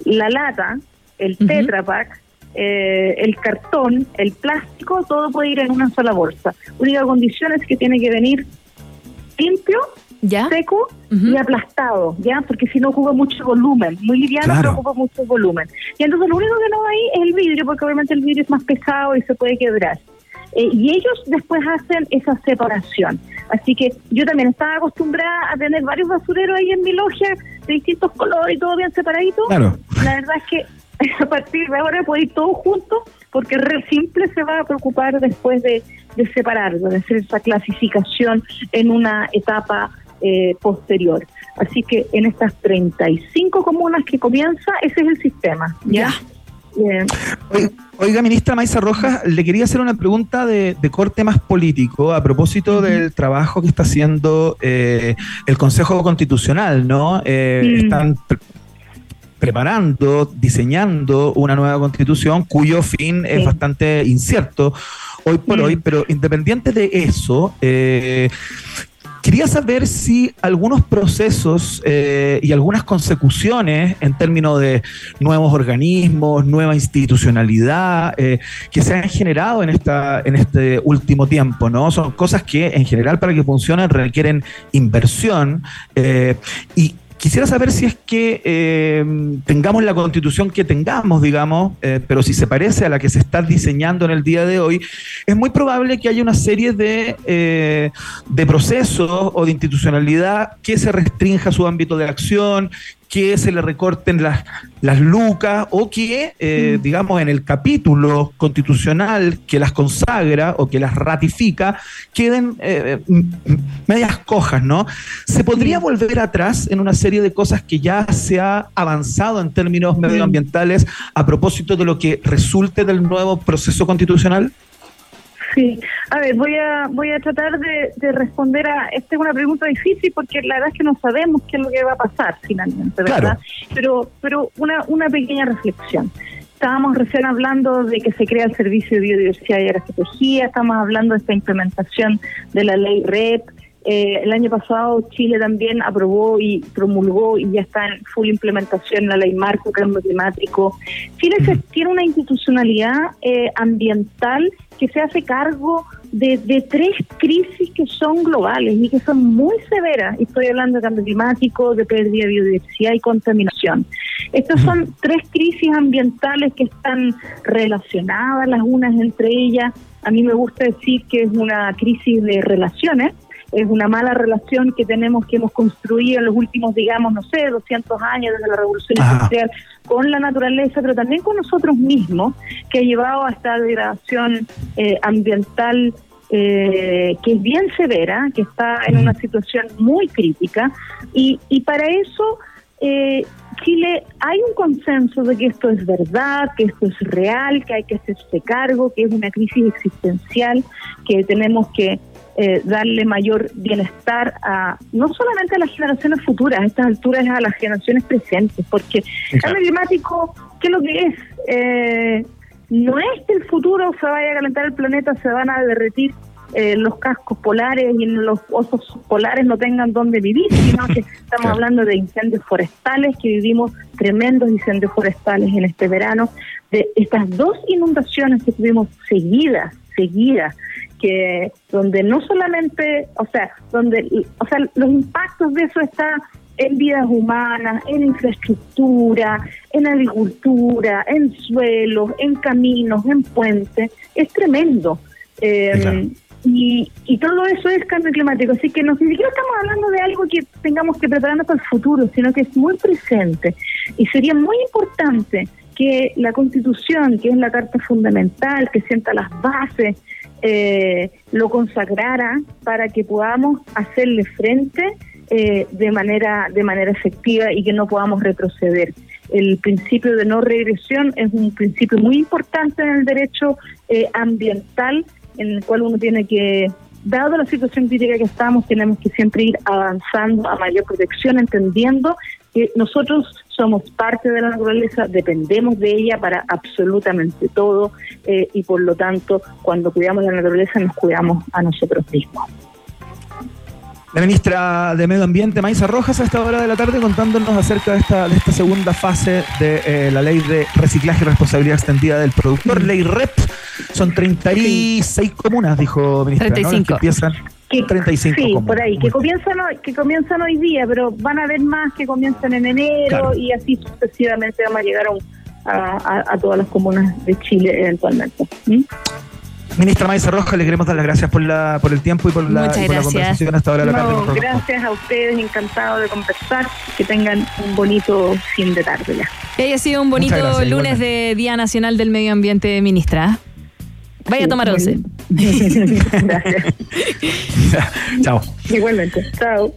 la lata, el Tetra Pak, eh, el cartón, el plástico, todo puede ir en una sola bolsa. Única condición es que tiene que venir limpio, seco y aplastado, ¿ya? Porque si no ocupa mucho volumen, muy liviano, Claro. pero ocupa mucho volumen. Y entonces lo único que no va ahí es el vidrio, porque obviamente el vidrio es más pesado y se puede quebrar. Eh, y ellos después hacen esa separación. Así que yo también estaba acostumbrada a tener varios basureros ahí en mi logia de distintos colores y todo bien separadito. Claro. La verdad es que a partir de ahora puede ir todo junto porque Re Simple se va a preocupar después de, de separarlo, de hacer esa clasificación en una etapa eh, posterior. Así que en estas 35 comunas que comienza, ese es el sistema. ¿ya? Oiga, oiga, ministra Maisa Rojas, le quería hacer una pregunta de, de corte más político a propósito del trabajo que está haciendo eh, el Consejo Constitucional, ¿no? Eh, Mm. Están preparando, diseñando una nueva constitución cuyo fin es bastante incierto hoy por hoy, pero independiente de eso, eh, Quería saber si algunos procesos eh, y algunas consecuciones en términos de nuevos organismos, nueva institucionalidad eh, que se han generado en, esta, en este último tiempo, ¿no? Son cosas que en general para que funcionen requieren inversión eh, y Quisiera saber si es que eh, tengamos la constitución que tengamos, digamos, eh, pero si se parece a la que se está diseñando en el día de hoy, es muy probable que haya una serie de, eh, de procesos o de institucionalidad que se restrinja su ámbito de acción, que se le recorten las, las lucas o que, eh, digamos, en el capítulo constitucional que las consagra o que las ratifica, queden eh, m- m- medias cojas, ¿no? ¿Se podría volver atrás en una serie de cosas que ya se ha avanzado en términos medioambientales a propósito de lo que resulte del nuevo proceso constitucional? Sí, a ver, voy a voy a tratar de, de responder a. Esta es una pregunta difícil porque la verdad es que no sabemos qué es lo que va a pasar finalmente, ¿verdad? Claro. Pero pero una, una pequeña reflexión. Estábamos recién hablando de que se crea el Servicio de Biodiversidad y Protegidas, estamos hablando de esta implementación de la ley REP. Eh, el año pasado Chile también aprobó y promulgó y ya está en full implementación la ley marco, cambio climático. Chile se- tiene una institucionalidad eh, ambiental que se hace cargo de, de tres crisis que son globales y que son muy severas. Estoy hablando de cambio climático, de pérdida de biodiversidad y contaminación. Estas son tres crisis ambientales que están relacionadas las unas entre ellas. A mí me gusta decir que es una crisis de relaciones es una mala relación que tenemos, que hemos construido en los últimos, digamos, no sé, 200 años desde la revolución Ajá. industrial con la naturaleza, pero también con nosotros mismos, que ha llevado a esta degradación eh, ambiental eh, que es bien severa, que está en una situación muy crítica, y, y para eso eh, Chile hay un consenso de que esto es verdad, que esto es real, que hay que hacerse cargo, que es una crisis existencial, que tenemos que eh, darle mayor bienestar a no solamente a las generaciones futuras, a estas alturas a las generaciones presentes, porque el cambio climático, ¿qué es lo que es? Eh, no es que el futuro se vaya a calentar el planeta, se van a derretir eh, los cascos polares y los osos polares no tengan dónde vivir, sino que estamos hablando de incendios forestales, que vivimos tremendos incendios forestales en este verano, de estas dos inundaciones que tuvimos seguidas, seguidas, que donde no solamente, o sea, donde, o sea, los impactos de eso están en vidas humanas, en infraestructura, en agricultura, en suelos, en caminos, en puentes, es tremendo. Eh, y, y todo eso es cambio climático, así que no, ni siquiera estamos hablando de algo que tengamos que prepararnos para el futuro, sino que es muy presente. Y sería muy importante que la Constitución, que es la Carta Fundamental, que sienta las bases, eh, lo consagrara para que podamos hacerle frente eh, de manera de manera efectiva y que no podamos retroceder. El principio de no regresión es un principio muy importante en el derecho eh, ambiental, en el cual uno tiene que, dado la situación crítica que estamos, tenemos que siempre ir avanzando a mayor protección, entendiendo que nosotros somos parte de la naturaleza, dependemos de ella para absolutamente todo eh, y por lo tanto cuando cuidamos la naturaleza nos cuidamos a nosotros mismos. La ministra de Medio Ambiente, Maisa Rojas, a esta hora de la tarde contándonos acerca de esta, de esta segunda fase de eh, la ley de reciclaje y responsabilidad extendida del productor, ley REP. Son 36 comunas, dijo ministra. ¿no? Las 35. Que empiezan Que- 35 sí, comunas. por ahí, que comienzan, hoy, que comienzan hoy día, pero van a haber más que comienzan en enero Claro. y así sucesivamente vamos a llegar a, a, todas las comunas de Chile eventualmente. ¿Mm? Ministra Maisa Rojas, le queremos dar las gracias por, la, por el tiempo y por la, y por la gracias. conversación a esta hora de la tarde. No, con Roca. gracias a ustedes, encantado de conversar, que tengan un bonito fin de tarde ya. Que haya sido un bonito gracias, lunes de Día Nacional del Medio Ambiente, ministra. Vaya a Sí, tomar once. Gracias. Chao. Igualmente. Chao.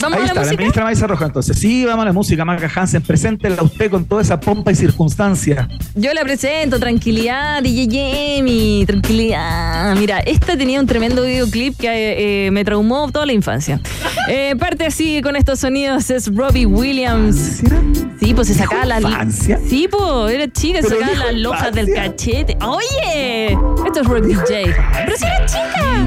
¿Vamos Ahí a la está, la música? ministra Maisa Rojas, entonces. Sí, vamos a la música, Maca Hansen. Preséntela usted con toda esa pompa y circunstancia. Yo la presento, tranquilidad, DJ Jamie, tranquilidad. Mira, esta tenía un tremendo videoclip que eh, me traumó toda la infancia. Eh, parte así con estos sonidos es Robbie Williams. Sí, pues se sacaba las. ¿Infancia? Sí, pues, era chica, se Pero sacaba las lojas del cachete. ¡Oye! Esto es Rock DJ. Pero si era chica.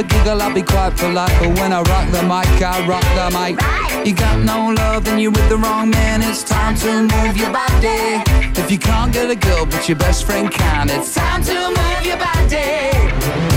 A giggle, I'll be quite polite. But when I rock the mic, I rock the mic. You got no love, then you're with the wrong man. It's time to move your body. If you can't get a girl, but your best friend can, it's time to move your body.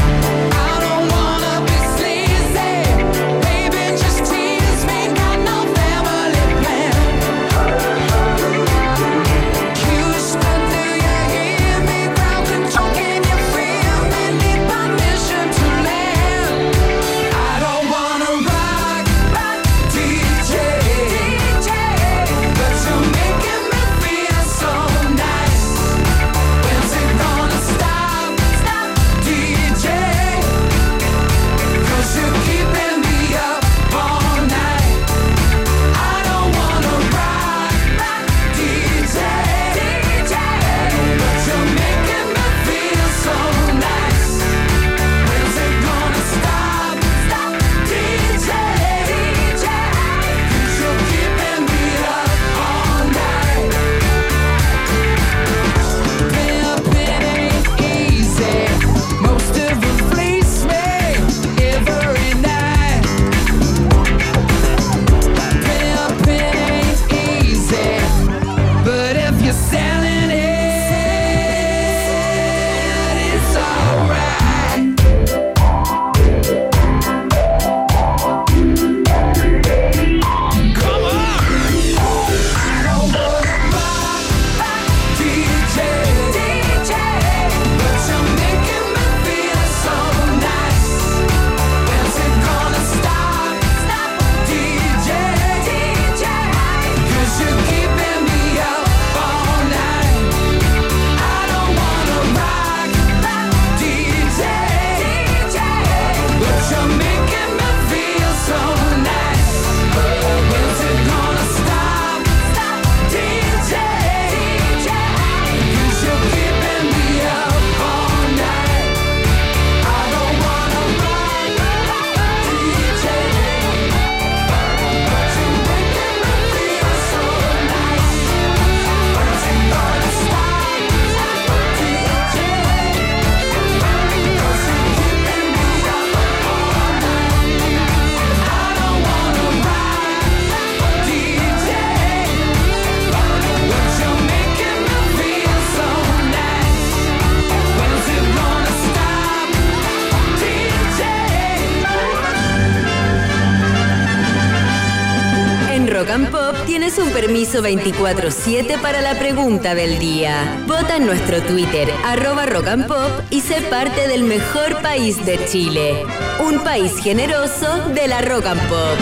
Permiso 24-7 para la pregunta del día. Vota en nuestro Twitter, arroba Rock and Pop, y sé parte del mejor país de Chile. Un país generoso de la Rock and Pop.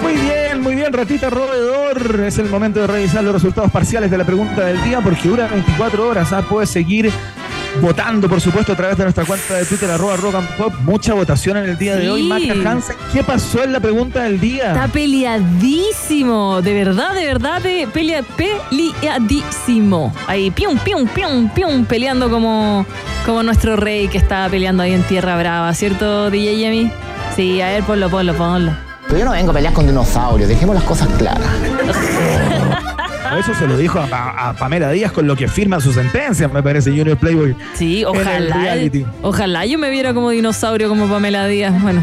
Muy bien, muy bien, ratita roedor. Es el momento de revisar los resultados parciales de la pregunta del día porque dura 24 horas. ¿ah? Puedes seguir votando, por supuesto, a través de nuestra cuenta de Twitter, arroba rock and pop. Mucha votación en el día de Sí. hoy. Maca Hansen, ¿qué pasó en la pregunta del día? Está peleadísimo, de verdad, de verdad, de pelea, peleadísimo. Ahí, pium, pium, pium, pium, peleando como, como nuestro rey que estaba peleando ahí en Tierra Brava, ¿cierto, DJ Yemi? Sí, a ver, ponlo, ponlo, ponlo. Pero yo no vengo a pelear con dinosaurios, dejemos las cosas claras. eso se lo dijo a, a Pamela Díaz con lo que firma su sentencia, me parece, Junior Playboy. Sí, ojalá. Ojalá yo me viera como dinosaurio, como Pamela Díaz. Bueno,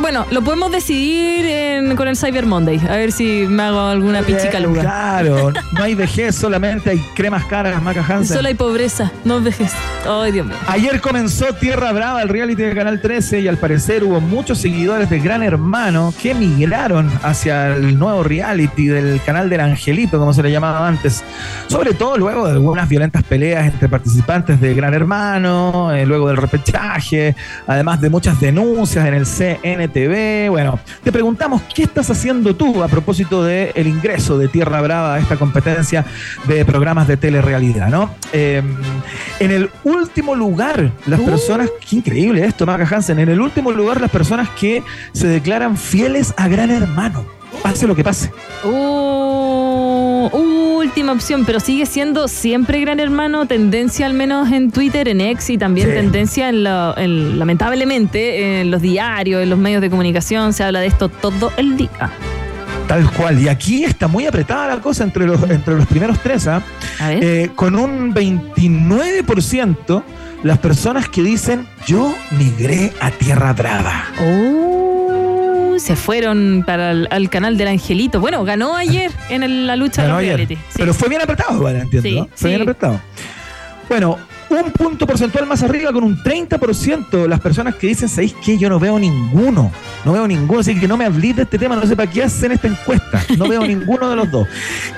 bueno, lo podemos decidir en- con el Cyber Monday. A ver si me hago alguna pichica Bien, luga. Claro, no hay vejez, solamente hay cremas caras, Maca Hansen. Solo hay pobreza, no vejez. Ay, Dios mío. Ayer comenzó Tierra Brava, el reality de Canal 13, y al parecer hubo muchos seguidores de Gran Hermano que migraron hacia el nuevo reality del canal del Angelito, como se le llamaba antes. Sobre todo luego de algunas violentas peleas entre participantes de Gran Hermano, eh, luego del repechaje, además de muchas denuncias en el CNTV. Bueno, te preguntamos qué estás haciendo tú a propósito del ingreso de Tierra Brava a esta competencia de programas de telerrealidad, ¿no? Eh, en el último lugar, las personas, qué increíble esto, Maca Hansen, en el último lugar, las personas que se declaran fieles a Gran Hermano. Pase lo que pase. Uh, última opción, pero sigue siendo siempre Gran Hermano, tendencia al menos en Twitter, en X y también Sí. tendencia en, lo- en- lamentablemente en los diarios, en los medios de comunicación, se habla de esto todo el día. Tal cual. Y aquí está muy apretada la cosa entre los, entre los primeros tres, ¿ah? Eh, con un 29% las personas que dicen yo migré a Tierra Brava. Uh, se fueron para el al canal del Angelito. Bueno, ganó ayer en el- la lucha Ganó de los ayer. Sí. Pero fue bien apretado, igual, entiendo. Sí, ¿no? Fue bien sí. apretado. Bueno, un punto porcentual más arriba con un 30% las personas que dicen, ¿sabéis qué? Yo no veo ninguno. No veo ninguno, así que no me hablé de este tema, no sé para qué hacen esta encuesta. No veo ninguno de los dos.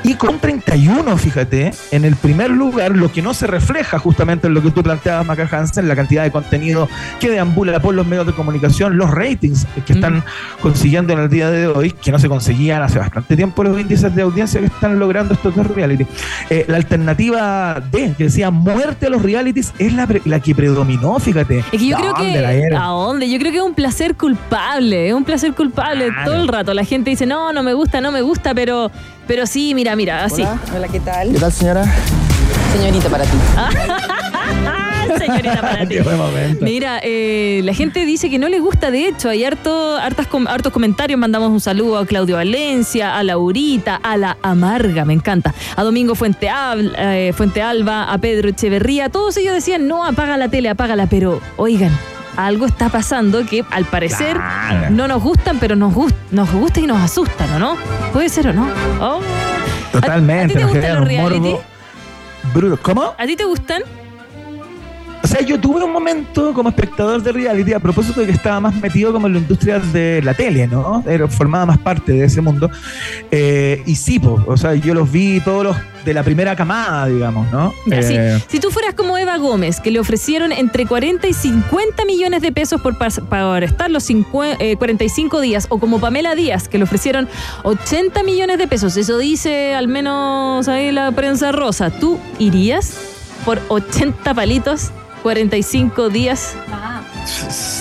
Y con 31, fíjate, en el primer lugar, lo que no se refleja justamente en lo que tú planteabas, Maca Hansen, la cantidad de contenido que deambula por los medios de comunicación, los ratings que están consiguiendo en el día de hoy, que no se conseguían hace bastante tiempo los índices de audiencia que están logrando estos dos reality. Eh, la alternativa D, que decía muerte a los realities, es la, pre- la que predominó, fíjate. Es que yo creo ¿Dónde que. la era? ¿A dónde? Yo creo que es un placer culpable. Es un placer culpable todo el rato. La gente dice, no, no me gusta, no me gusta, pero, pero sí, mira, mira, así. Hola, ¿qué tal? ¿Qué tal, señora? Señorita para ti. Señorita para ti. Mira, eh, la gente dice que no le gusta, de hecho, hay harto, hartas, hartos comentarios, mandamos un saludo a Claudio Valencia, a Laurita, a la Amarga, me encanta, a Domingo Fuente, Al- eh, Fuente Alba, a Pedro Echeverría, todos ellos decían, no, apaga la tele, apágala, pero oigan, algo está pasando que al parecer Claro. no nos gustan, pero nos, gust nos gusta y nos asustan, ¿o no? ¿Puede ser o no? Oh. Totalmente, ¿A ti te gustan los reality? ¿Cómo? ¿A ti te gustan? O sea, yo tuve un momento como espectador de reality a propósito de que estaba más metido como en la industria de la tele, ¿no? Era, formaba más parte de ese mundo. Eh, y sí, po, o sea, yo los vi todos los de la primera camada, digamos, ¿no? Ya, sí. Eh, Si tú fueras como Eva Gómez, que le ofrecieron entre 40 y 50 millones de pesos por, por estar los cincue- eh, 45 días, o como Pamela Díaz, que le ofrecieron 80 millones de pesos, eso dice al menos ahí la prensa rosa, ¿tú irías por 80 palitos, 45 días?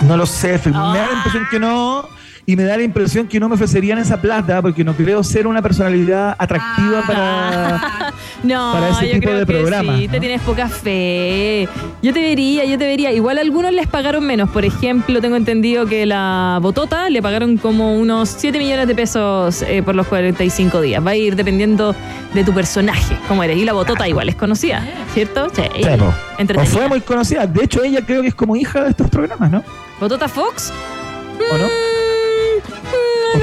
No lo sé, me da la impresión que no. Y me da la impresión que no me ofrecerían esa plata porque no creo ser una personalidad atractiva para. No, Para ese yo tipo creo de que programas, sí, te tienes poca fe. Yo te vería, yo te vería. Igual a algunos les pagaron menos. Por ejemplo, tengo entendido que la Botota le pagaron como unos 7 millones de pesos eh, por los 45 días. Va a ir dependiendo de tu personaje, cómo eres. Y la Botota igual es conocida, ¿cierto? Sí. O Entretenida. fue muy conocida. De hecho, ella creo que es como hija de estos programas, ¿no? ¿Botota Fox? ¿O no?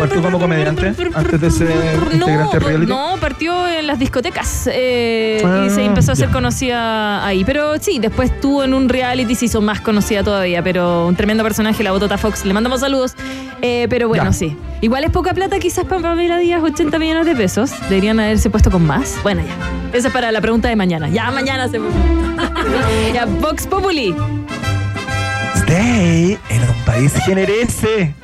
¿O partió como comediante antes de ser integrante de reality? No, partió en las discotecas eh, y Ah, se empezó a ser conocida ahí. Pero sí, después estuvo en un reality y se hizo más conocida todavía. Pero un tremendo personaje, la Botota Fox. Le mandamos saludos. Eh, pero bueno, Ya. sí. Igual es poca plata quizás para Pamela Díaz, 80 millones de pesos. Deberían haberse puesto con más. Bueno, ya. Esa es para la pregunta de mañana. Ya mañana se... ya, Vox Populi. Stay en un país generese.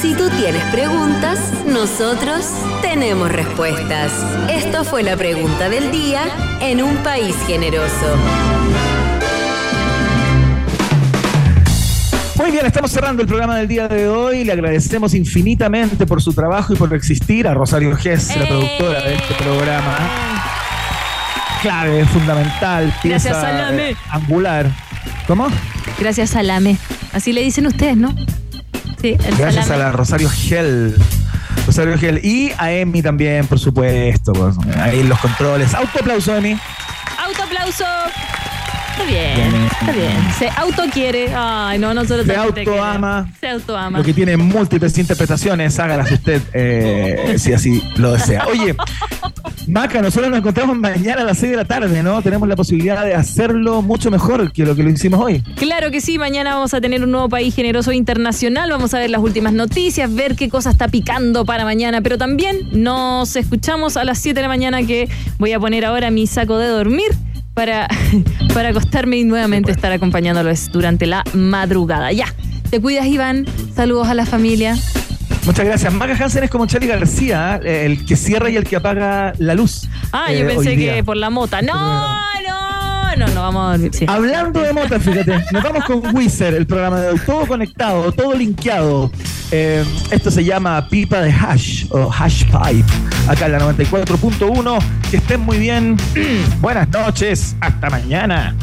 Si tú tienes preguntas, nosotros tenemos respuestas. Esto fue la pregunta del día en un país generoso. Muy bien, estamos cerrando el programa del día de hoy. Le agradecemos infinitamente por su trabajo y por existir a Rosario Gess, la productora de este programa. Clave, fundamental, pieza Gracias, eh, angular. ¿Cómo? Gracias, Salame. Así le dicen ustedes, ¿no? Sí, el Gracias salame. a la Rosario Gel. José Rogel. Y a Emi también, por supuesto. pues, ahí los controles. Autoaplauso, Emi. Autoaplauso. Está bien, está bien. Se autoquiere. Ay, no, nosotros Se autoama. Se autoama. Lo que tiene múltiples interpretaciones, hágalas usted eh, si así lo desea. Oye, Maca, nosotros nos encontramos mañana a las 6 de la tarde, ¿no? Tenemos la posibilidad de hacerlo mucho mejor que lo que lo hicimos hoy. Claro que sí, mañana vamos a tener un nuevo país generoso internacional, vamos a ver las últimas noticias, ver qué cosa está picando para mañana, pero también nos escuchamos a las 7 de la mañana que voy a poner ahora mi saco de dormir para, para acostarme y nuevamente estar acompañándolos durante la madrugada. Ya, te cuidas Iván, saludos a la familia. Muchas gracias. Maca Hansen es como Charlie García, ¿eh? el que cierra y el que apaga la luz. Ah, eh, yo pensé que por la mota. No, no, no, no vamos a dormir. Hablando de motas, fíjate, nos vamos con Wizard, el programa de todo conectado, todo linkeado. Eh, esto se llama pipa de hash o hash pipe, acá en la 94.1. Que estén muy bien. Buenas noches, hasta mañana.